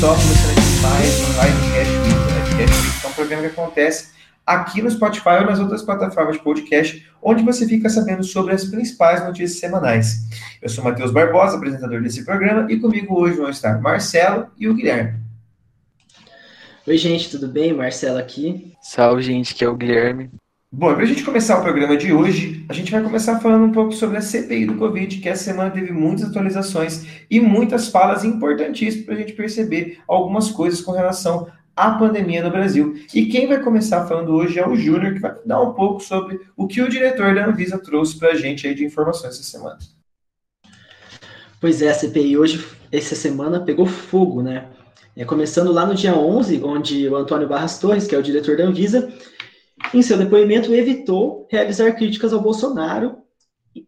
pessoal, começando aqui mais um Livecast Week. Livecast Week é um programa que acontece aqui no Spotify ou nas outras plataformas de podcast, onde você fica sabendo sobre as principais notícias semanais. Eu sou Matheus Barbosa, apresentador desse programa, e comigo hoje vão estar Marcelo e o Guilherme. Oi, gente, tudo bem? Marcelo aqui. Salve, gente, que é o Guilherme. Bom, para a gente começar o programa de hoje, a gente vai começar falando um pouco sobre a CPI do Covid, que essa semana teve muitas atualizações e muitas falas importantíssimas para a gente perceber algumas coisas com relação à pandemia no Brasil. E quem vai começar falando hoje é o Júnior, que vai dar um pouco sobre o que o diretor da Anvisa trouxe para a gente aí de informações essa semana. Pois é, a CPI hoje, essa semana, pegou fogo, né? É, começando lá no dia 11, onde o Antônio Barras Torres, que é o diretor da Anvisa, em seu depoimento, evitou realizar críticas ao Bolsonaro,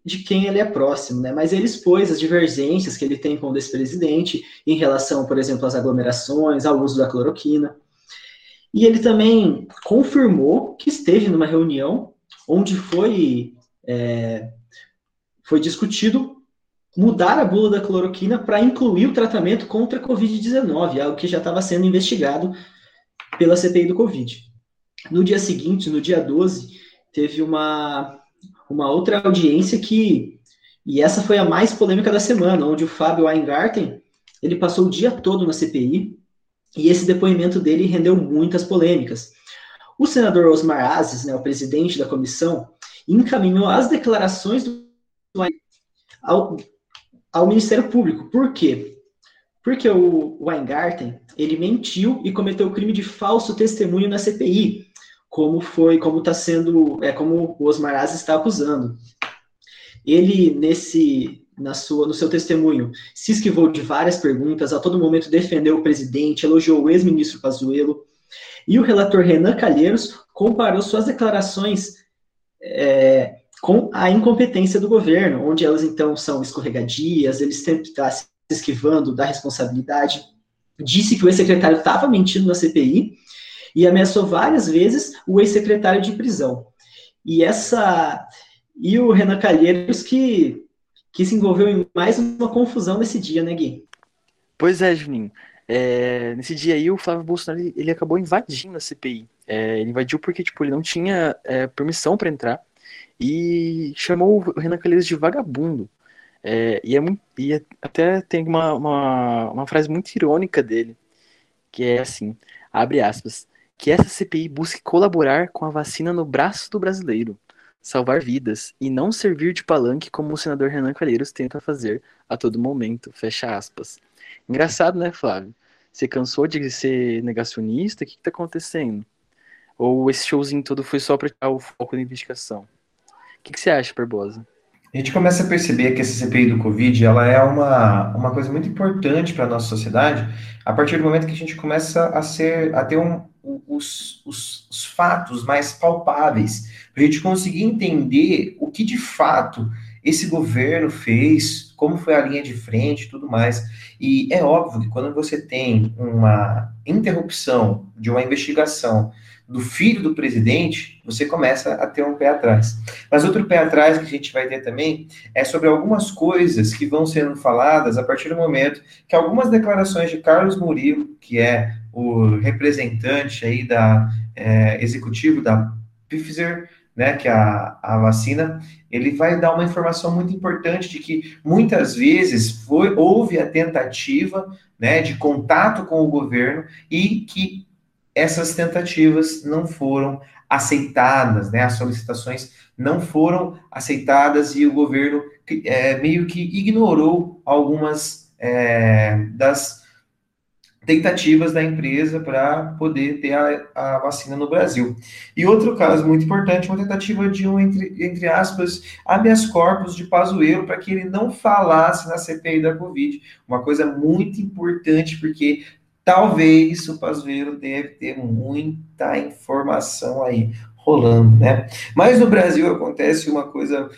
de quem ele é próximo, né? Mas ele expôs as divergências que ele tem com o ex-presidente em relação, por exemplo, às aglomerações, ao uso da cloroquina. E ele também confirmou que esteve numa reunião onde foi, é, foi discutido mudar a bula da cloroquina para incluir o tratamento contra a Covid-19, algo que já estava sendo investigado pela CPI do Covid. No dia seguinte, no dia 12, teve uma, uma outra audiência que, e essa foi a mais polêmica da semana, onde o Fábio Weingarten, ele passou o dia todo na CPI, e esse depoimento dele rendeu muitas polêmicas. O senador Osmar Aziz, né, o presidente da comissão, encaminhou as declarações do ao, ao Ministério Público. Por quê? Porque o Weingarten, ele mentiu e cometeu o crime de falso testemunho na CPI, como foi, como está sendo, é como o Osmar Aziz está acusando. Ele nesse, na sua, no seu testemunho, se esquivou de várias perguntas, a todo momento defendeu o presidente, elogiou o ex-ministro Pazuello, e o relator Renan Calheiros comparou suas declarações é, com a incompetência do governo, onde elas então são escorregadias, ele sempre está se esquivando da responsabilidade. Disse que o ex-secretário estava mentindo na CPI e ameaçou várias vezes o ex-secretário de prisão. E essa e o Renan Calheiros que que se envolveu em mais uma confusão nesse dia, né, Gui? Pois é, Juninho. É, nesse dia aí, o Flávio Bolsonaro ele, acabou invadindo a CPI. É, ele invadiu porque tipo, ele não tinha é, permissão para entrar e chamou o Renan Calheiros de vagabundo. É, e, é e é, até tem uma, uma, uma frase muito irônica dele, que é assim, abre aspas, que essa CPI busque colaborar com a vacina no braço do brasileiro, salvar vidas e não servir de palanque como o senador Renan Calheiros tenta fazer a todo momento. Fecha aspas. Engraçado, né, Flávio? Você cansou de ser negacionista? O que, está acontecendo? Ou esse showzinho todo foi só para tirar o foco da investigação? O que, que você acha, Barbosa? A gente começa a perceber que essa CPI do Covid ela é uma, uma coisa muito importante para a nossa sociedade a partir do momento que a gente começa a ser a ter um, os, os, os fatos mais palpáveis, para a gente conseguir entender o que de fato esse governo fez, como foi a linha de frente tudo mais. E é óbvio que quando você tem uma interrupção de uma investigação do filho do presidente, você começa a ter um pé atrás. Mas outro pé atrás que a gente vai ter também é sobre algumas coisas que vão sendo faladas a partir do momento que algumas declarações de Carlos Murilo, que é o representante aí da é, executivo da Pfizer, né, que é a, a vacina, ele vai dar uma informação muito importante de que muitas vezes foi, houve a tentativa né, de contato com o governo e que essas tentativas não foram aceitadas, né? As solicitações não foram aceitadas e o governo é, meio que ignorou algumas é, das tentativas da empresa para poder ter a, a, vacina no Brasil. E outro caso muito importante, uma tentativa de um, entre, entre aspas, habeas corpus de Pazuello para que ele não falasse na CPI da Covid. Uma coisa muito importante, porque talvez o Pazuello deve ter muita informação aí rolando, né? Mas no Brasil acontece uma coisa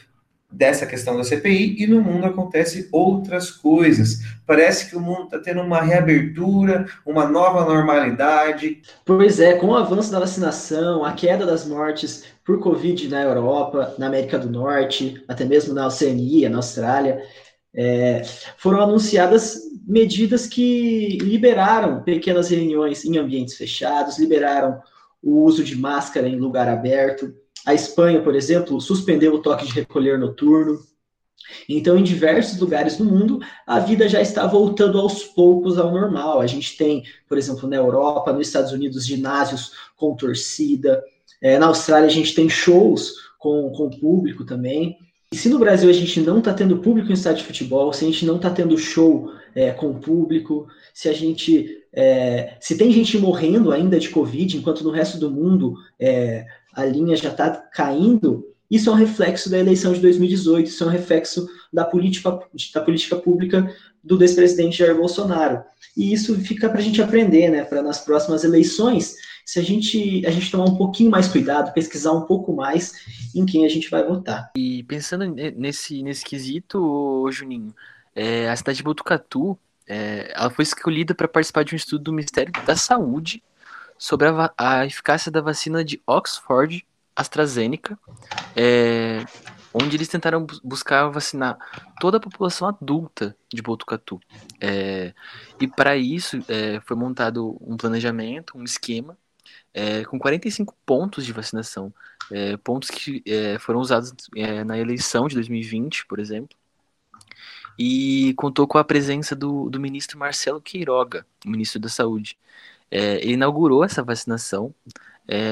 dessa questão da CPI e no mundo acontece outras coisas. Parece que o mundo está tendo uma reabertura, uma nova normalidade. Pois é, com o avanço da vacinação, a queda das mortes por Covid na Europa, na América do Norte, até mesmo na Oceania, na Austrália, é, foram anunciadas medidas que liberaram pequenas reuniões em ambientes fechados, liberaram o uso de máscara em lugar aberto. A Espanha, por exemplo, suspendeu o toque de recolher noturno. Então, em diversos lugares do mundo, a vida já está voltando aos poucos ao normal. A gente tem, por exemplo, na Europa, nos Estados Unidos, ginásios com torcida. É, na Austrália, a gente tem shows com, com público também. E se no Brasil a gente não está tendo público em estádio de futebol, se a gente não está tendo show é, com público, se a gente. É, se tem gente morrendo ainda de Covid, enquanto no resto do mundo é, a linha já está caindo, isso é um reflexo da eleição de 2018, isso é um reflexo da política, da política pública do despresidente Jair Bolsonaro. E isso fica para a gente aprender, né? Para nas próximas eleições se a gente, a gente tomar um pouquinho mais cuidado, pesquisar um pouco mais em quem a gente vai votar. E pensando nesse, nesse quesito, Juninho, é, a cidade de Botucatu, é, ela foi escolhida para participar de um estudo do Ministério da Saúde sobre a, a eficácia da vacina de Oxford AstraZeneca, é, onde eles tentaram buscar vacinar toda a população adulta de Botucatu. É, e para isso é, foi montado um planejamento, um esquema é, com 45 pontos de vacinação. É, pontos que é, foram usados é, na eleição de 2020, por exemplo. E contou com a presença do, do ministro Marcelo Queiroga, ministro da Saúde. Ele inaugurou essa vacinação,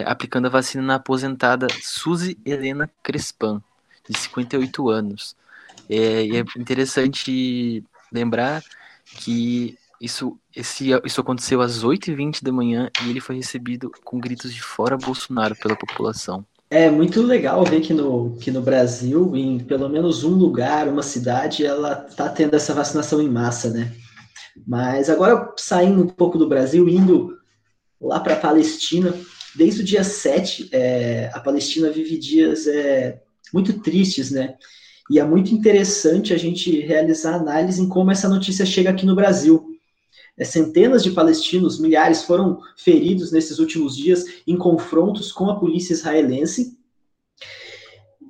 aplicando a vacina na aposentada Suzy Helena Crespan, de 58 anos. e é interessante lembrar que isso, esse, isso aconteceu às 8h20 da manhã e ele foi recebido com gritos de fora Bolsonaro pela população. É muito legal ver que no, que no Brasil, em pelo menos um lugar, uma cidade, ela tá tendo essa vacinação em massa, né? Mas agora, saindo um pouco do Brasil, indo lá para a Palestina, desde o dia 7, é, a Palestina vive dias é, muito tristes, né? E é muito interessante a gente realizar análise em como essa notícia chega aqui no Brasil. É, centenas de palestinos, milhares, foram feridos nesses últimos dias em confrontos com a polícia israelense.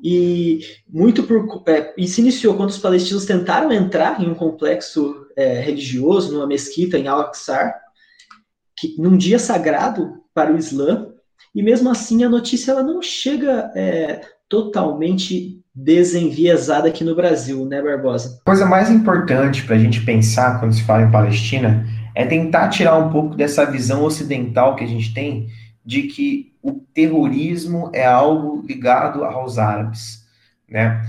E muito por, é, e se iniciou quando os palestinos tentaram entrar em um complexo é, religioso, numa mesquita em Al-Aqsa, num dia sagrado para o Islã. E mesmo assim a notícia ela não chega é, totalmente desenviesada aqui no Brasil, né, Barbosa? A coisa mais importante para a gente pensar quando se fala em Palestina é tentar tirar um pouco dessa visão ocidental que a gente tem de que o terrorismo é algo ligado aos árabes, né?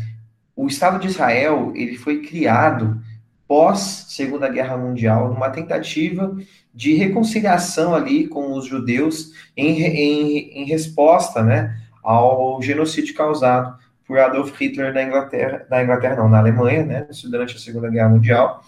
O Estado de Israel ele foi criado pós Segunda Guerra Mundial numa tentativa de reconciliação ali com os judeus em, em, em resposta, né, ao genocídio causado por Adolf Hitler na Inglaterra, na Inglaterra não, na Alemanha, né, durante a Segunda Guerra Mundial.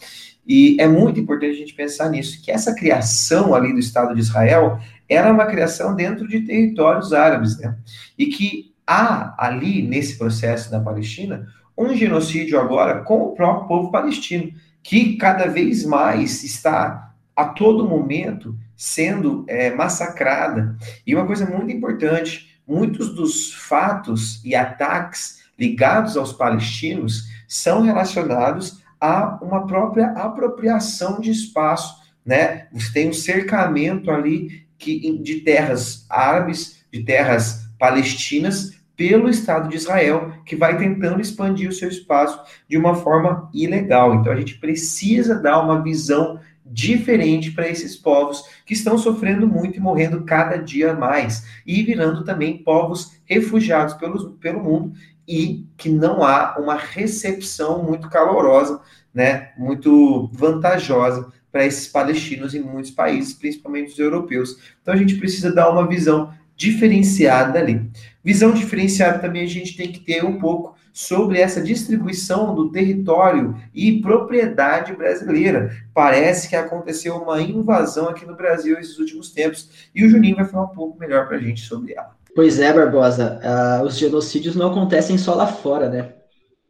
E é muito importante a gente pensar nisso, que essa criação ali do Estado de Israel era uma criação dentro de territórios árabes, né? E que há ali, nesse processo da Palestina, um genocídio agora com o próprio povo palestino, que cada vez mais está a todo momento sendo é, massacrada. E uma coisa muito importante, muitos dos fatos e ataques ligados aos palestinos são relacionados há uma própria apropriação de espaço, né? Você tem um cercamento ali que, de terras árabes, de terras palestinas, pelo Estado de Israel, que vai tentando expandir o seu espaço de uma forma ilegal. Então a gente precisa dar uma visão diferente para esses povos que estão sofrendo muito e morrendo cada dia mais, e virando também povos refugiados pelo, pelo mundo e que não há uma recepção muito calorosa, né, muito vantajosa para esses palestinos em muitos países, principalmente os europeus. Então a gente precisa dar uma visão diferenciada ali. Visão diferenciada também a gente tem que ter um pouco sobre essa distribuição do território e propriedade brasileira. Parece que aconteceu uma invasão aqui no Brasil esses últimos tempos e o Juninho vai falar um pouco melhor para a gente sobre ela. Pois é, Barbosa. Uh, os genocídios não acontecem só lá fora, né?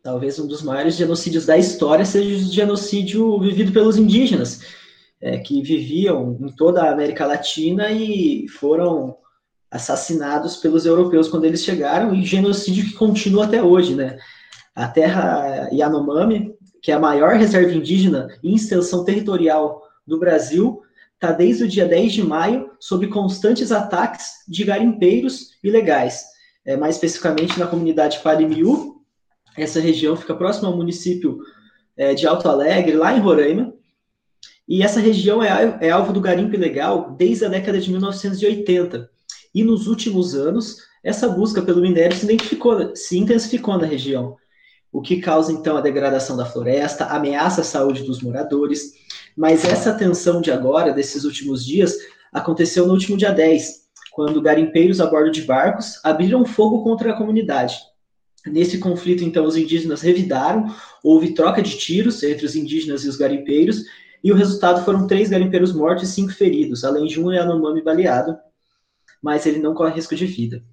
Talvez um dos maiores genocídios da história seja o genocídio vivido pelos indígenas, é, que viviam em toda a América Latina e foram assassinados pelos europeus quando eles chegaram, e genocídio que continua até hoje, né? A terra Yanomami, que é a maior reserva indígena em extensão territorial do Brasil, está desde o dia 10 de maio sob constantes ataques de garimpeiros ilegais. É, mais especificamente na comunidade Parimiú, essa região fica próxima ao município é, de Alto Alegre, lá em Roraima, e essa região é, é alvo do garimpo ilegal desde a década de 1980. E nos últimos anos, essa busca pelo minério se, se intensificou na região, o que causa então a degradação da floresta, ameaça a saúde dos moradores. Mas essa tensão de agora, desses últimos dias, aconteceu no último dia 10, quando garimpeiros a bordo de barcos abriram fogo contra a comunidade. Nesse conflito, então, os indígenas revidaram, houve troca de tiros entre os indígenas e os garimpeiros, e o resultado foram três garimpeiros mortos e cinco feridos, além de um Yanomami baleado, mas ele não corre risco de vida.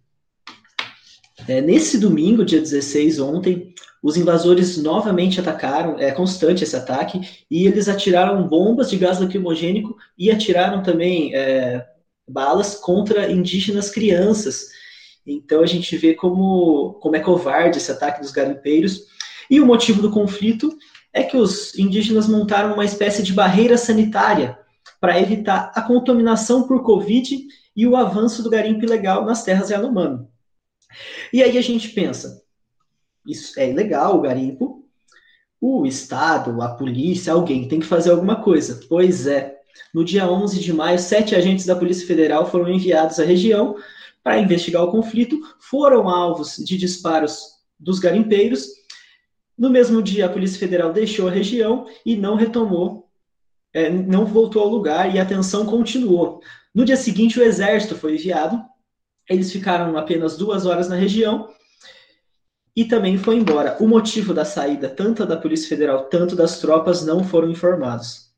É, nesse domingo, dia 16, ontem, os invasores novamente atacaram, é constante esse ataque, e eles atiraram bombas de gás lacrimogênico e atiraram também é, balas contra indígenas crianças. Então a gente vê como, como é covarde esse ataque dos garimpeiros. E o motivo do conflito é que os indígenas montaram uma espécie de barreira sanitária para evitar a contaminação por Covid e o avanço do garimpo ilegal nas terras Yanomami. E aí a gente pensa, isso é ilegal o garimpo, o Estado, a polícia, alguém tem que fazer alguma coisa. Pois é, no dia 11 de maio, sete agentes da Polícia Federal foram enviados à região para investigar o conflito, foram alvos de disparos dos garimpeiros no mesmo dia, a Polícia Federal deixou a região e não retomou, é, não voltou ao lugar e a tensão continuou. No dia seguinte, o Exército foi enviado, eles ficaram apenas duas horas na região e também foi embora. O motivo da saída, tanto da Polícia Federal, tanto das tropas, não foram informados.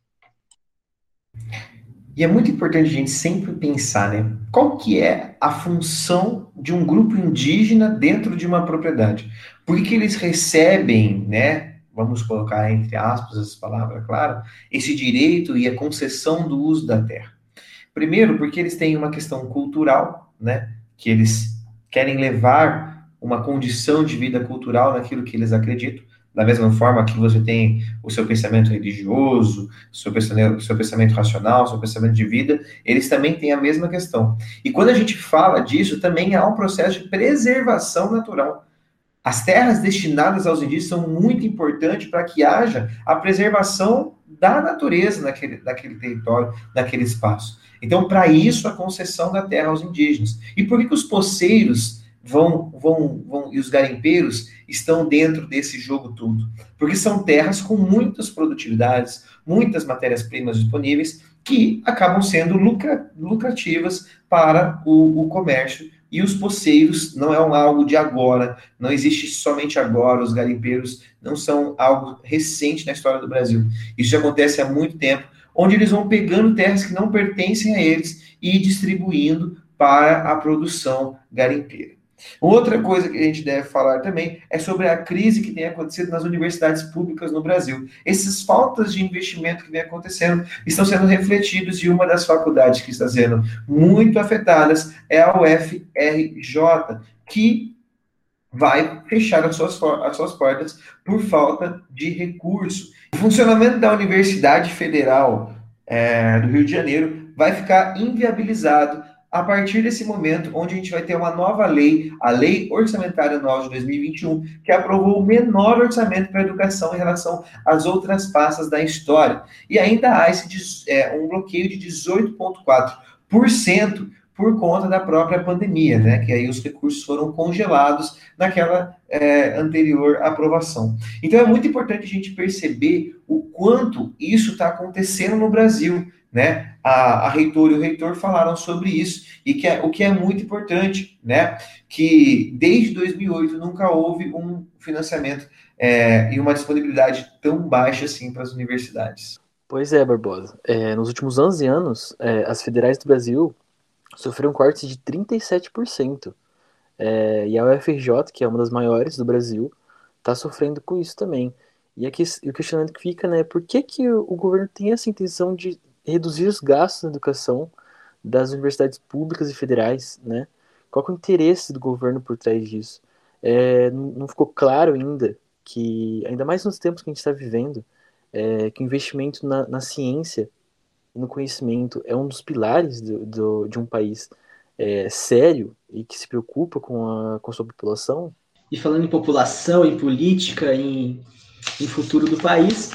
E é muito importante a gente sempre pensar, né? Qual que é a função de um grupo indígena dentro de uma propriedade? Por que eles recebem, né? Vamos colocar entre aspas essa palavra, claro, esse direito e a concessão do uso da terra. Primeiro, porque eles têm uma questão cultural, né? Que eles querem levar uma condição de vida cultural naquilo que eles acreditam da mesma forma que você tem o seu pensamento religioso, seu pensamento, seu pensamento racional, seu pensamento de vida, eles também têm a mesma questão. E quando a gente fala disso, também há um processo de preservação natural. As terras destinadas aos indígenas são muito importantes para que haja a preservação da natureza naquele, naquele território, naquele espaço. Então, para isso, a concessão da terra aos indígenas. E por que, que os poceiros vão, vão, vão, e os garimpeiros estão dentro desse jogo tudo. Porque são terras com muitas produtividades, muitas matérias-primas disponíveis, que acabam sendo lucra, lucrativas para o, o comércio. E os poceiros não é um algo de agora, não existe somente agora, os garimpeiros não são algo recente na história do Brasil. Isso já acontece há muito tempo, onde eles vão pegando terras que não pertencem a eles e distribuindo para a produção garimpeira. Outra coisa que a gente deve falar também é sobre a crise que tem acontecido nas universidades públicas no Brasil. Essas faltas de investimento que vem acontecendo estão sendo refletidos e uma das faculdades que está sendo muito afetadas é a UFRJ, que vai fechar as suas, as suas portas por falta de recurso. O funcionamento da Universidade Federal é, do Rio de Janeiro vai ficar inviabilizado a partir desse momento, onde a gente vai ter uma nova lei, a Lei Orçamentária Nova de 2021, que aprovou o menor orçamento para a educação em relação às outras pastas da história. E ainda há esse, é, um bloqueio de 18,4% por conta da própria pandemia, né? Que aí os recursos foram congelados naquela é, anterior aprovação. Então é muito importante a gente perceber o quanto isso está acontecendo no Brasil né? A, a reitor e o reitor falaram sobre isso, e que é, o que é muito importante, né? Que desde 2008 nunca houve um financiamento é, e uma disponibilidade tão baixa assim para as universidades. Pois é, Barbosa. É, nos últimos 11 anos, é, as federais do Brasil sofreram cortes de 37%. É, e a UFRJ, que é uma das maiores do Brasil, está sofrendo com isso também. E, aqui, o questionamento que fica, né, por que, que o governo tem essa intenção de reduzir os gastos na educação das universidades públicas e federais, né? Qual é o interesse do governo por trás disso? É, não ficou claro ainda que, ainda mais nos tempos que a gente está vivendo, é, que o investimento na, na, ciência e no conhecimento é um dos pilares do, do, de um país é, sério e que se preocupa com a, com a sua população. E falando em população, em política, em, em futuro do país,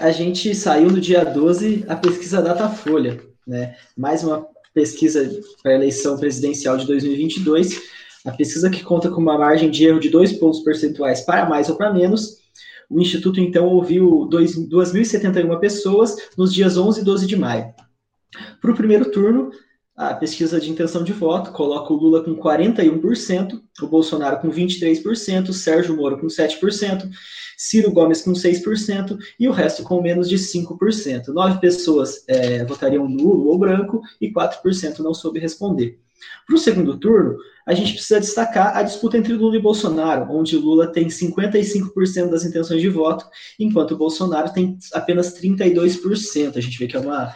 a gente saiu no dia 12 a pesquisa Datafolha, né? mais uma pesquisa para a eleição presidencial de 2022, a pesquisa que conta com uma margem de erro de dois pontos percentuais para mais ou para menos. O Instituto, então, ouviu 2.071 pessoas nos dias 11 e 12 de maio. Para o primeiro turno, a pesquisa de intenção de voto coloca o Lula com 41%, o Bolsonaro com 23%, o Sérgio Moro com 7%, Ciro Gomes com 6% e o resto com menos de 5%. Nove pessoas é, votariam nulo ou branco e 4% não soube responder. Para o segundo turno, a gente precisa destacar a disputa entre Lula e Bolsonaro, onde Lula tem 55% das intenções de voto, enquanto o Bolsonaro tem apenas 32%. A gente vê que é uma,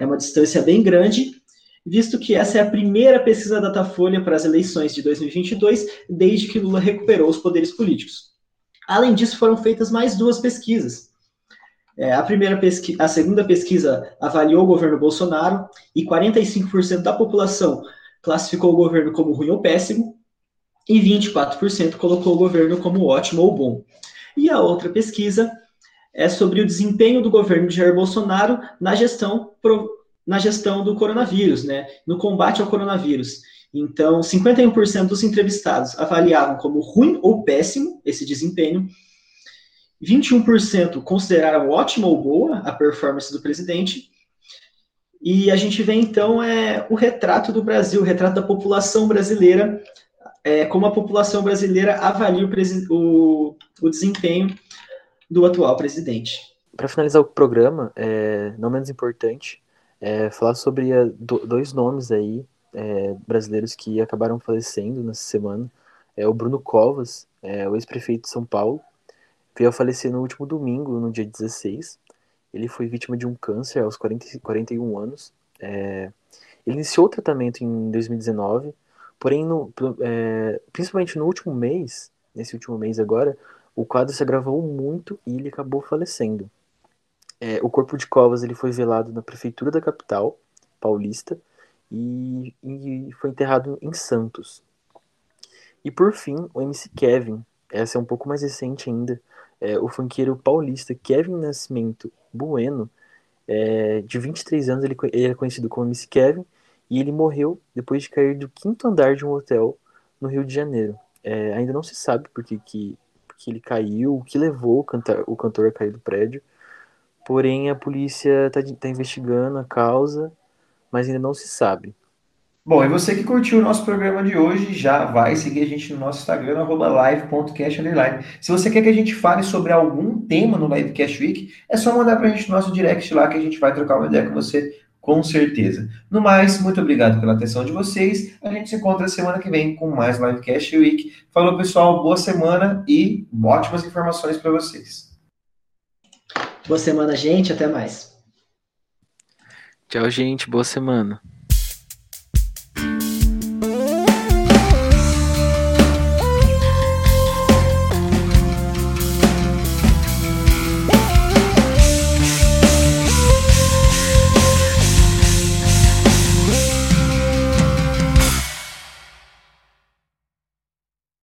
é uma distância bem grande visto que essa é a primeira pesquisa Datafolha para as eleições de 2022, desde que Lula recuperou os poderes políticos. Além disso, foram feitas mais duas pesquisas. É, a, primeira pesqui a segunda pesquisa avaliou o governo Bolsonaro e 45% da população classificou o governo como ruim ou péssimo e 24% colocou o governo como ótimo ou bom. E a outra pesquisa é sobre o desempenho do governo de Jair Bolsonaro na gestão na gestão do coronavírus, né, no combate ao coronavírus. Então, 51% dos entrevistados avaliavam como ruim ou péssimo esse desempenho, 21% consideraram ótima ou boa a performance do presidente, e a gente vê então é, o retrato do Brasil, o retrato da população brasileira, é, como a população brasileira avalia o, o, o desempenho do atual presidente. Para finalizar o programa, é, não menos importante, é, falar sobre a, do, dois nomes aí é, brasileiros que acabaram falecendo nessa semana. É o Bruno Covas, é, o ex-prefeito de São Paulo, veio a falecer no último domingo, no dia 16. Ele foi vítima de um câncer aos 40, 41 anos. É, ele iniciou o tratamento em 2019, porém, no, é, principalmente no último mês, nesse último mês agora, o quadro se agravou muito e ele acabou falecendo. É, o corpo de Covas ele foi velado na prefeitura da capital paulista e, e foi enterrado em Santos. E por fim, o MC Kevin, essa é um pouco mais recente ainda, é, o funkeiro paulista Kevin Nascimento Bueno, é, de 23 anos, ele, ele era conhecido como MC Kevin, e ele morreu depois de cair do quinto andar de um hotel no Rio de Janeiro. É, ainda não se sabe por que, que, que ele caiu, o que levou o cantor, o cantor a cair do prédio, Porém, a polícia está tá investigando a causa, mas ainda não se sabe. Bom, e você que curtiu o nosso programa de hoje, já vai seguir a gente no nosso Instagram, live.cast. Se você quer que a gente fale sobre algum tema no Livecast Week, é só mandar para a gente no nosso direct lá que a gente vai trocar uma ideia com você, com certeza. No mais, muito obrigado pela atenção de vocês. A gente se encontra semana que vem com mais Livecast Week. Falou, pessoal, boa semana e ótimas informações para vocês. Boa semana, gente. Até mais. Tchau, gente. Boa semana.